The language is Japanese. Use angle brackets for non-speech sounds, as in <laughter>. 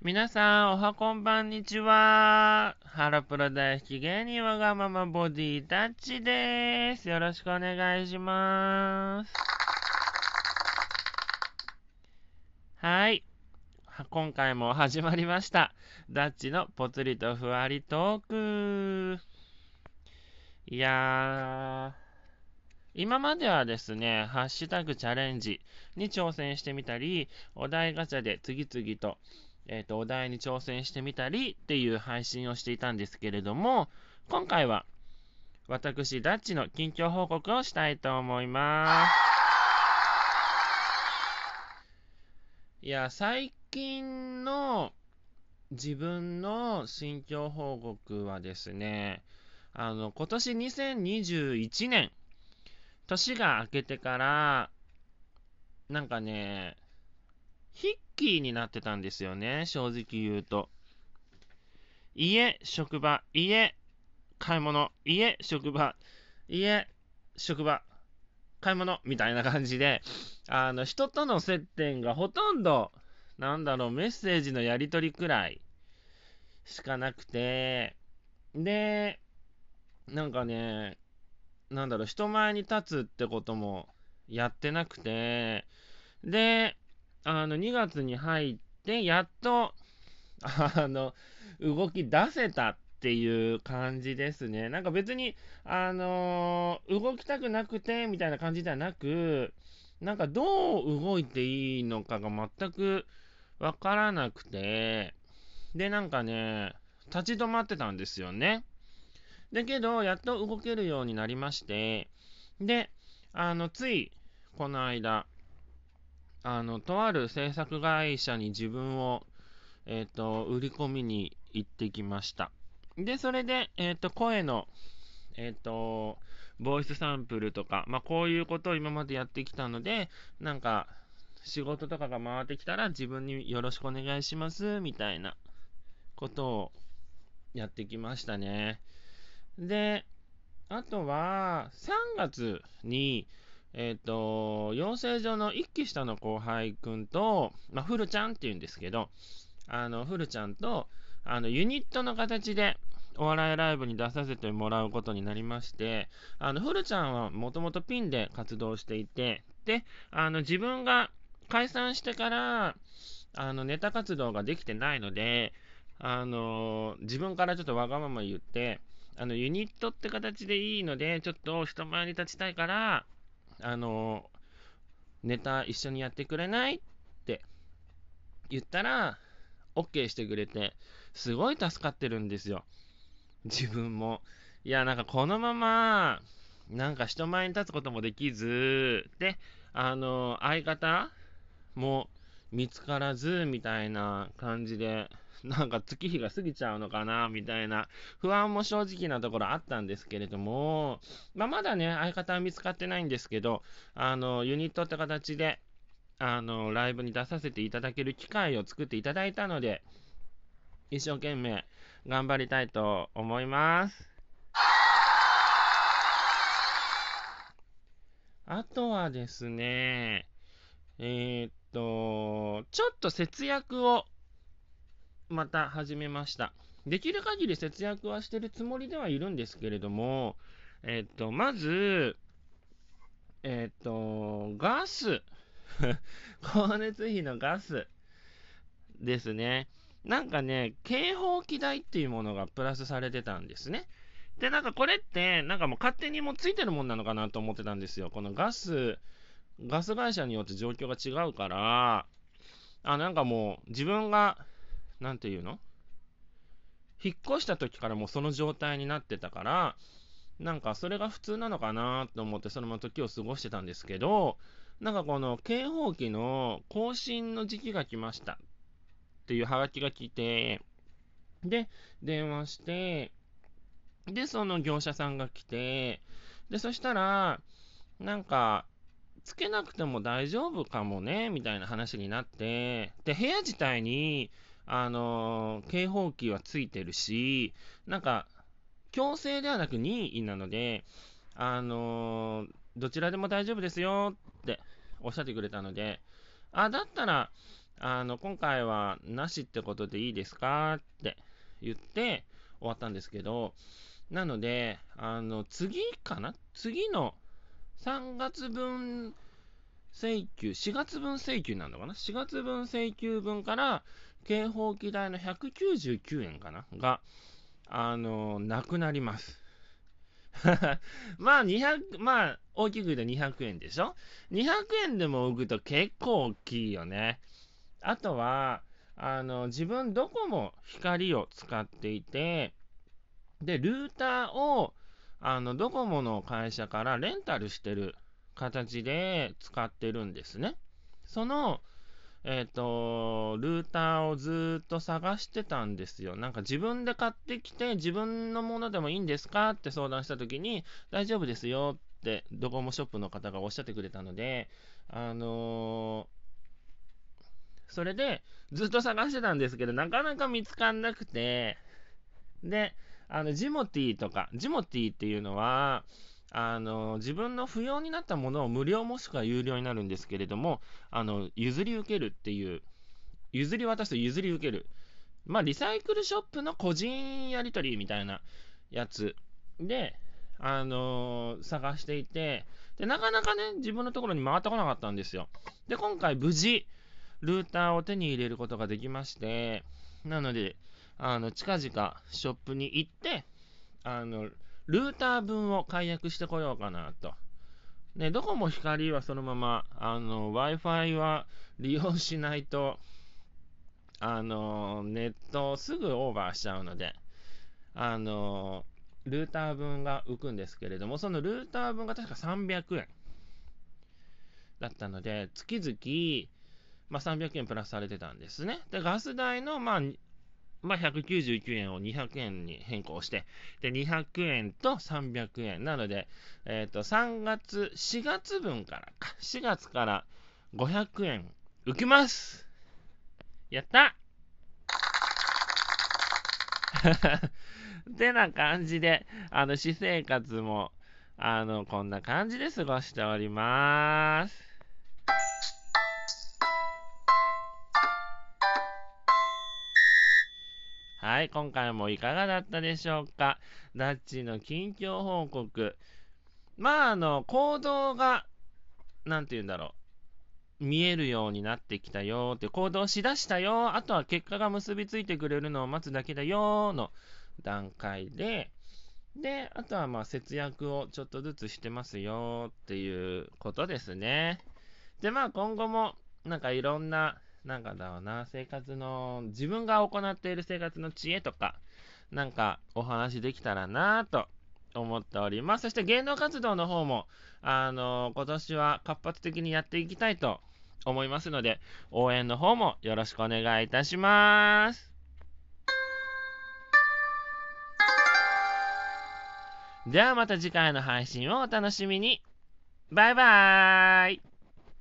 皆さん、おはこんばんにちは。ハロプロ大好き芸人わがままボディタッチです。よろしくお願いします。はい。今回も始まりました。ダッチのぽつりとふわりトーク。いやー。今まではですね、ハッシュタグチャレンジに挑戦してみたり、お題ガチャで次々とえっ、ー、と、お題に挑戦してみたりっていう配信をしていたんですけれども、今回は私、ダッチの近況報告をしたいと思います。いや、最近の自分の心境報告はですね、あの、今年2021年、年が明けてから、なんかね、ヒッキーになってたんですよね、正直言うと。家、職場、家、買い物、家、職場、家、職場、買い物みたいな感じで、あの、人との接点がほとんど、なんだろう、メッセージのやり取りくらいしかなくて、で、なんかね、なんだろう、人前に立つってこともやってなくて、で、あの、2月に入って、やっと、あの、動き出せたっていう感じですね。なんか別に、あのー、動きたくなくて、みたいな感じではなく、なんかどう動いていいのかが全くわからなくて、で、なんかね、立ち止まってたんですよね。だけど、やっと動けるようになりまして、で、あの、つい、この間、あの、とある制作会社に自分を、えっ、ー、と、売り込みに行ってきました。で、それで、えっ、ー、と、声の、えっ、ー、と、ボイスサンプルとか、まあ、こういうことを今までやってきたので、なんか、仕事とかが回ってきたら自分によろしくお願いします、みたいなことをやってきましたね。で、あとは、3月に、えっ、ー、と、養成所の1期下の後輩くんと、まあ、フルちゃんって言うんですけど、あの、フルちゃんと、あの、ユニットの形で、お笑いライブに出させてもらうことになりまして、あの、フルちゃんはもともとピンで活動していて、で、あの、自分が解散してから、あの、ネタ活動ができてないので、あの、自分からちょっとわがまま言って、あの、ユニットって形でいいので、ちょっと人前に立ちたいから、あの、ネタ一緒にやってくれないって言ったら、OK してくれて、すごい助かってるんですよ。自分も。いや、なんかこのまま、なんか人前に立つこともできず、で、あの、相方も見つからず、みたいな感じで、<laughs> なんか月日が過ぎちゃうのかな、みたいな不安も正直なところあったんですけれども、まあ、まだね、相方は見つかってないんですけど、あの、ユニットって形で、あの、ライブに出させていただける機会を作っていただいたので、一生懸命頑張りたいと思います。あとはですね、えー、っと、ちょっと節約をまた始めました。できる限り節約はしてるつもりではいるんですけれども、えっと、まず、えっと、ガス。<laughs> 光熱費のガスですね。なんかね、警報器代っていうものがプラスされてたんですね。で、なんかこれって、なんかもう勝手にもうついてるもんなのかなと思ってたんですよ。このガス、ガス会社によって状況が違うから、あ、なんかもう自分がなんていうの？引っ越した時からもうその状態になってたから、なんかそれが普通なのかなと思ってそのまま時を過ごしてたんですけど、なんかこの警報器の更新の時期が来ましたっていうハガキが来て、で、電話して、で、その業者さんが来て、で、そしたら、なんか、つけなくても大丈夫かもね、みたいな話になって、で、部屋自体に、あのー、警報器はついてるし、なんか、強制ではなく任意なので、あのー、どちらでも大丈夫ですよっておっしゃってくれたので、あ、だったら、あの、今回はなしってことでいいですかって言って終わったんですけど、なので、あの、次かな？次の3月分請求、4月分請求なのかな ?4 月分請求分から警報機代の199円かな？が、あの、なくなります。<laughs> まあ、200、まあ、大きく言うと200円でしょ ?200 円でも浮くと結構大きいよね。あとは、あの、自分ドコモ光を使っていて、で、ルーターを、あの、ドコモの会社からレンタルしてる形で使ってるんですね。その、えっ、ー、と、ルーターをずっと探してたんですよ。なんか自分で買ってきて、自分のものでもいいんですかって相談したときに、大丈夫ですよってドコモショップの方がおっしゃってくれたので、あのー、それでずっと探してたんですけど、なかなか見つかんなくて、で、あの、ジモティーとか、ジモティーっていうのは、あの自分の不要になったものを無料もしくは有料になるんですけれども、あの譲り受けるっていう、譲り渡すと譲り受ける。まあ、リサイクルショップの個人やり取りみたいなやつで、あのー、探していてで、なかなかね、自分のところに回ってこなかったんですよ。で、今回無事、ルーターを手に入れることができまして、なので、あの、近々ショップに行って、あの、ルーター分を解約してこようかなと。ね、どこも光はそのまま、あの、Wi-Fi は利用しないと、あの、ネットすぐオーバーしちゃうので、あの、ルーター分が浮くんですけれども、そのルーター分が確か300円だったので、月々、まあ、300円プラスされてたんですね。で、ガス代の、まあ、まあ、199円を200円に変更して、で、200円と300円。なので、えっ、ー、と、3月、4月分からか、4月から500円浮きますやった <laughs> ってな感じで、あの、私生活も、あの、こんな感じで過ごしております。はい、今回もいかがだったでしょうか？ダッチの近況報告。まあ、あの、行動が、なんて言うんだろう。見えるようになってきたよって、行動しだしたよ、あとは結果が結びついてくれるのを待つだけだよの段階で、で、あとはまあ節約をちょっとずつしてますよっていうことですね。で、まあ今後もなんかいろんななんかだろうな、生活の、自分が行っている生活の知恵とか、なんかお話できたらなと思っております。そして芸能活動の方も、あの、今年は活発的にやっていきたいと思いますので、応援の方もよろしくお願いいたします。ではまた次回の配信をお楽しみに。バイバーイ